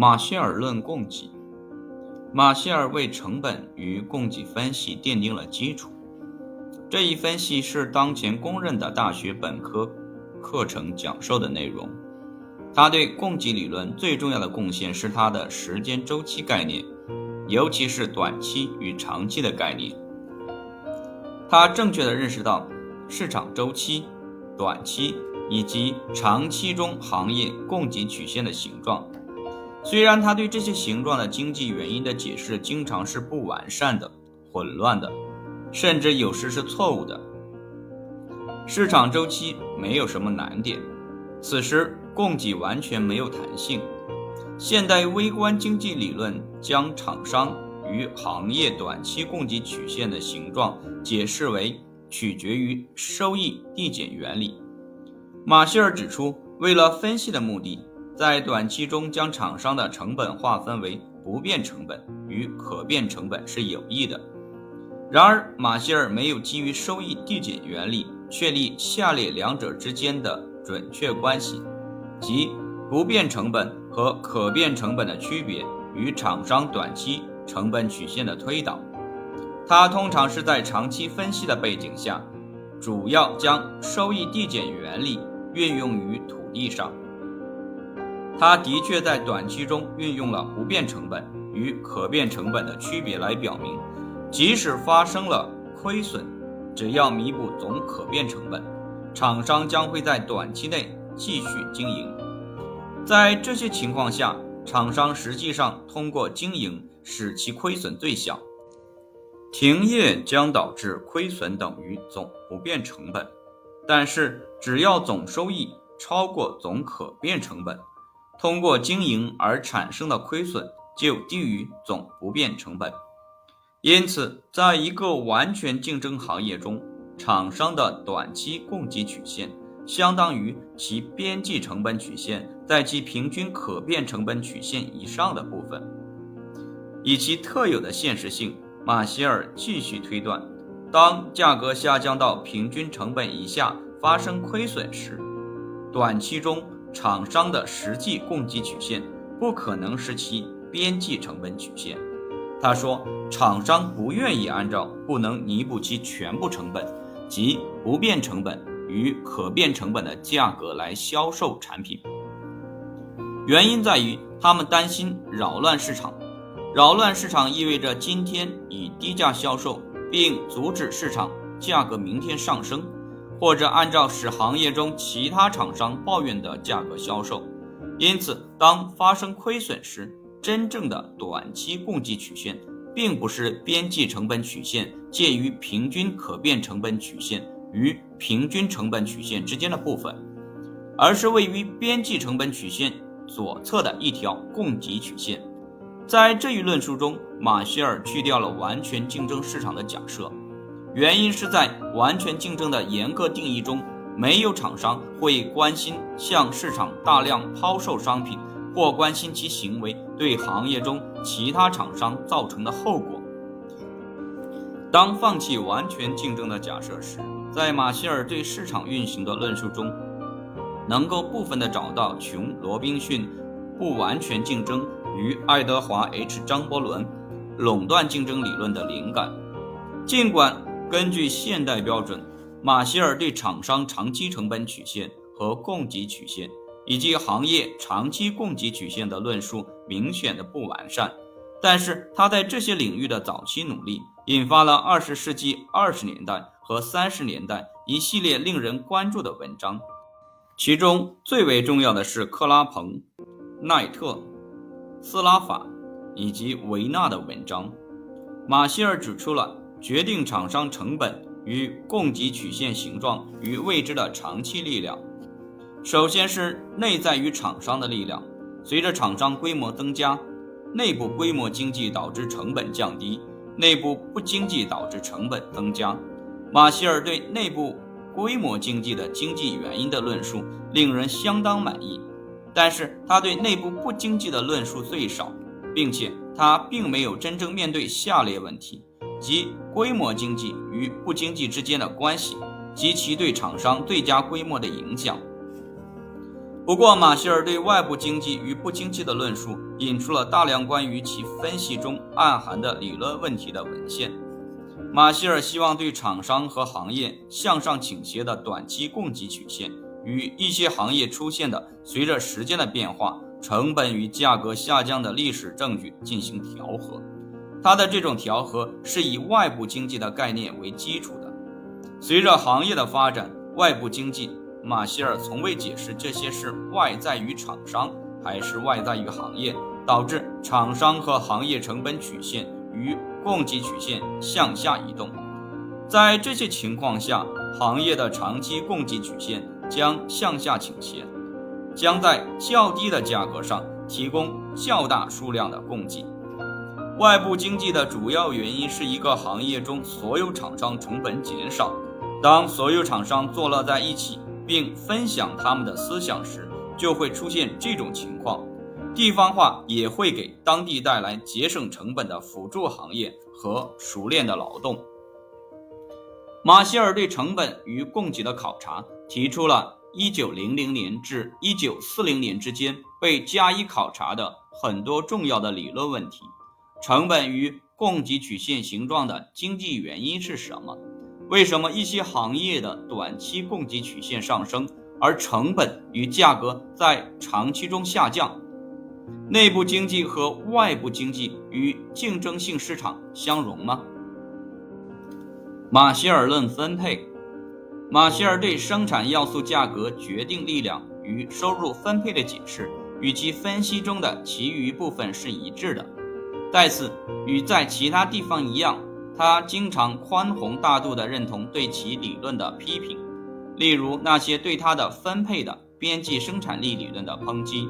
马歇尔论供给。马歇尔为成本与供给分析奠定了基础。这一分析是当前公认的大学本科课程讲授的内容。他对供给理论最重要的贡献是他的时间周期概念，尤其是短期与长期的概念。他正确的认识到市场周期、短期以及长期中行业供给曲线的形状。虽然他对这些形状的经济原因的解释经常是不完善的、混乱的，甚至有时是错误的。市场周期没有什么难点，此时。供给完全没有弹性。现代微观经济理论将厂商与行业短期供给曲线的形状解释为取决于收益递减原理。马歇尔指出，为了分析的目的，在短期中将厂商的成本划分为不变成本与可变成本是有益的。然而，马歇尔没有基于收益递减原理确立下列两者之间的准确关系。即不变成本和可变成本的区别与厂商短期成本曲线的推导，它通常是在长期分析的背景下，主要将收益递减原理运用于土地上。它的确在短期中运用了不变成本与可变成本的区别来表明，即使发生了亏损，只要弥补总可变成本，厂商将会在短期内。继续经营，在这些情况下，厂商实际上通过经营使其亏损最小。停业将导致亏损等于总不变成本，但是只要总收益超过总可变成本，通过经营而产生的亏损就低于总不变成本。因此，在一个完全竞争行业中，厂商的短期供给曲线。相当于其边际成本曲线在其平均可变成本曲线以上的部分。以其特有的现实性，马歇尔继续推断：当价格下降到平均成本以下发生亏损时，短期中厂商的实际供给曲线不可能是其边际成本曲线。他说，厂商不愿意按照不能弥补其全部成本即不变成本。与可变成本的价格来销售产品，原因在于他们担心扰乱市场。扰乱市场意味着今天以低价销售，并阻止市场价格明天上升，或者按照使行业中其他厂商抱怨的价格销售。因此，当发生亏损时，真正的短期供给曲线并不是边际成本曲线介于平均可变成本曲线。与平均成本曲线之间的部分，而是位于边际成本曲线左侧的一条供给曲线。在这一论述中，马歇尔去掉了完全竞争市场的假设，原因是在完全竞争的严格定义中，没有厂商会关心向市场大量抛售商品，或关心其行为对行业中其他厂商造成的后果。当放弃完全竞争的假设时，在马歇尔对市场运行的论述中，能够部分地找到琼·罗宾逊不完全竞争与爱德华 ·H· 张伯伦垄断竞争理论的灵感。尽管根据现代标准，马歇尔对厂商长期成本曲线和供给曲线以及行业长期供给曲线的论述明显的不完善，但是他在这些领域的早期努力。引发了二十世纪二十年代和三十年代一系列令人关注的文章，其中最为重要的是克拉彭、奈特、斯拉法以及维纳的文章。马歇尔指出了决定厂商成本与供给曲线形状与未知的长期力量。首先是内在于厂商的力量，随着厂商规模增加，内部规模经济导致成本降低。内部不经济导致成本增加。马歇尔对内部规模经济的经济原因的论述令人相当满意，但是他对内部不经济的论述最少，并且他并没有真正面对下列问题：即规模经济与不经济之间的关系及其对厂商最佳规模的影响。不过，马歇尔对外部经济与不经济的论述引出了大量关于其分析中暗含的理论问题的文献。马歇尔希望对厂商和行业向上倾斜的短期供给曲线与一些行业出现的随着时间的变化成本与价格下降的历史证据进行调和。他的这种调和是以外部经济的概念为基础的。随着行业的发展，外部经济。马歇尔从未解释这些是外在于厂商还是外在于行业，导致厂商和行业成本曲线与供给曲线向下移动。在这些情况下，行业的长期供给曲线将向下倾斜，将在较低的价格上提供较大数量的供给。外部经济的主要原因是一个行业中所有厂商成本减少，当所有厂商坐落在一起。并分享他们的思想时，就会出现这种情况。地方化也会给当地带来节省成本的辅助行业和熟练的劳动。马歇尔对成本与供给的考察，提出了1900年至1940年之间被加以考察的很多重要的理论问题：成本与供给曲线形状的经济原因是什么？为什么一些行业的短期供给曲线上升，而成本与价格在长期中下降？内部经济和外部经济与竞争性市场相容吗？马歇尔论分配，马歇尔对生产要素价格决定力量与收入分配的解释，与其分析中的其余部分是一致的。在此，与在其他地方一样。他经常宽宏大度地认同对其理论的批评，例如那些对他的分配的边际生产力理论的抨击，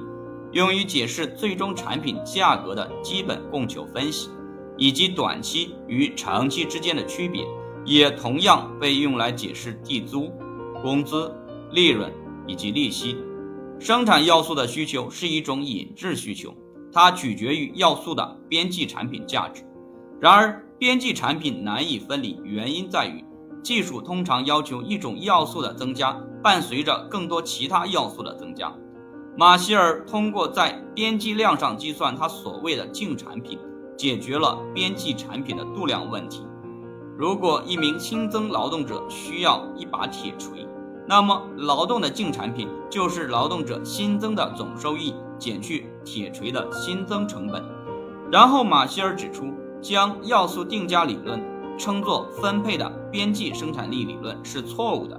用于解释最终产品价格的基本供求分析，以及短期与长期之间的区别，也同样被用来解释地租、工资、利润以及利息。生产要素的需求是一种隐质需求，它取决于要素的边际产品价值。然而，边际产品难以分离，原因在于技术通常要求一种要素的增加伴随着更多其他要素的增加。马歇尔通过在边际量上计算他所谓的净产品，解决了边际产品的度量问题。如果一名新增劳动者需要一把铁锤，那么劳动的净产品就是劳动者新增的总收益减去铁锤的新增成本。然后马歇尔指出。将要素定价理论称作分配的边际生产力理论是错误的，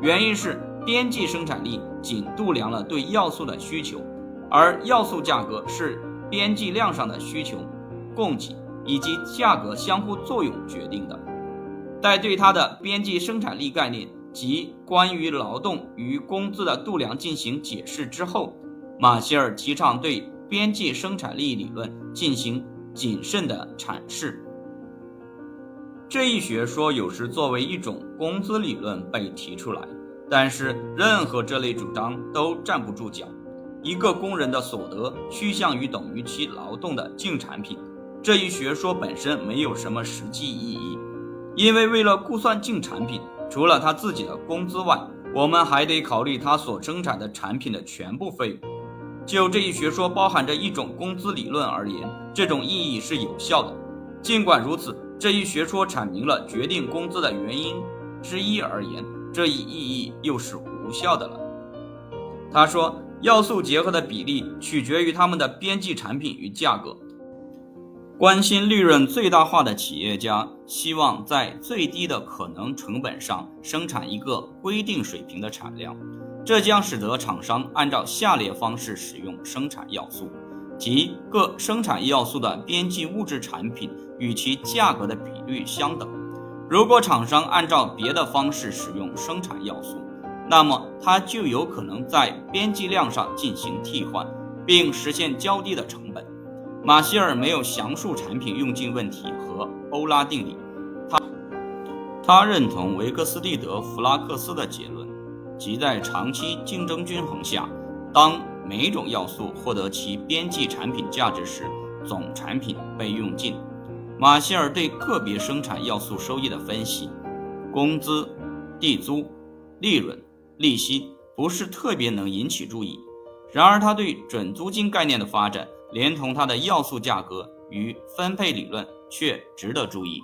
原因是边际生产力仅度量了对要素的需求，而要素价格是边际量上的需求、供给以及价格相互作用决定的。在对它的边际生产力概念及关于劳动与工资的度量进行解释之后，马歇尔提倡对边际生产力理论进行。谨慎的阐释，这一学说有时作为一种工资理论被提出来，但是任何这类主张都站不住脚。一个工人的所得趋向于等于其劳动的净产品，这一学说本身没有什么实际意义，因为为了估算净产品，除了他自己的工资外，我们还得考虑他所生产的产品的全部费用。就这一学说包含着一种工资理论而言，这种意义是有效的。尽管如此，这一学说阐明了决定工资的原因之一而言，这一意义又是无效的了。他说，要素结合的比例取决于他们的边际产品与价格。关心利润最大化的企业家希望在最低的可能成本上生产一个规定水平的产量。这将使得厂商按照下列方式使用生产要素，即各生产要素的边际物质产品与其价格的比率相等。如果厂商按照别的方式使用生产要素，那么它就有可能在边际量上进行替换，并实现较低的成本。马歇尔没有详述产品用尽问题和欧拉定理，他他认同维克斯蒂德·弗拉克斯的结论。即在长期竞争均衡下，当每种要素获得其边际产品价值时，总产品被用尽。马歇尔对个别生产要素收益的分析，工资、地租、利润、利息不是特别能引起注意。然而，他对准租金概念的发展，连同它的要素价格与分配理论，却值得注意。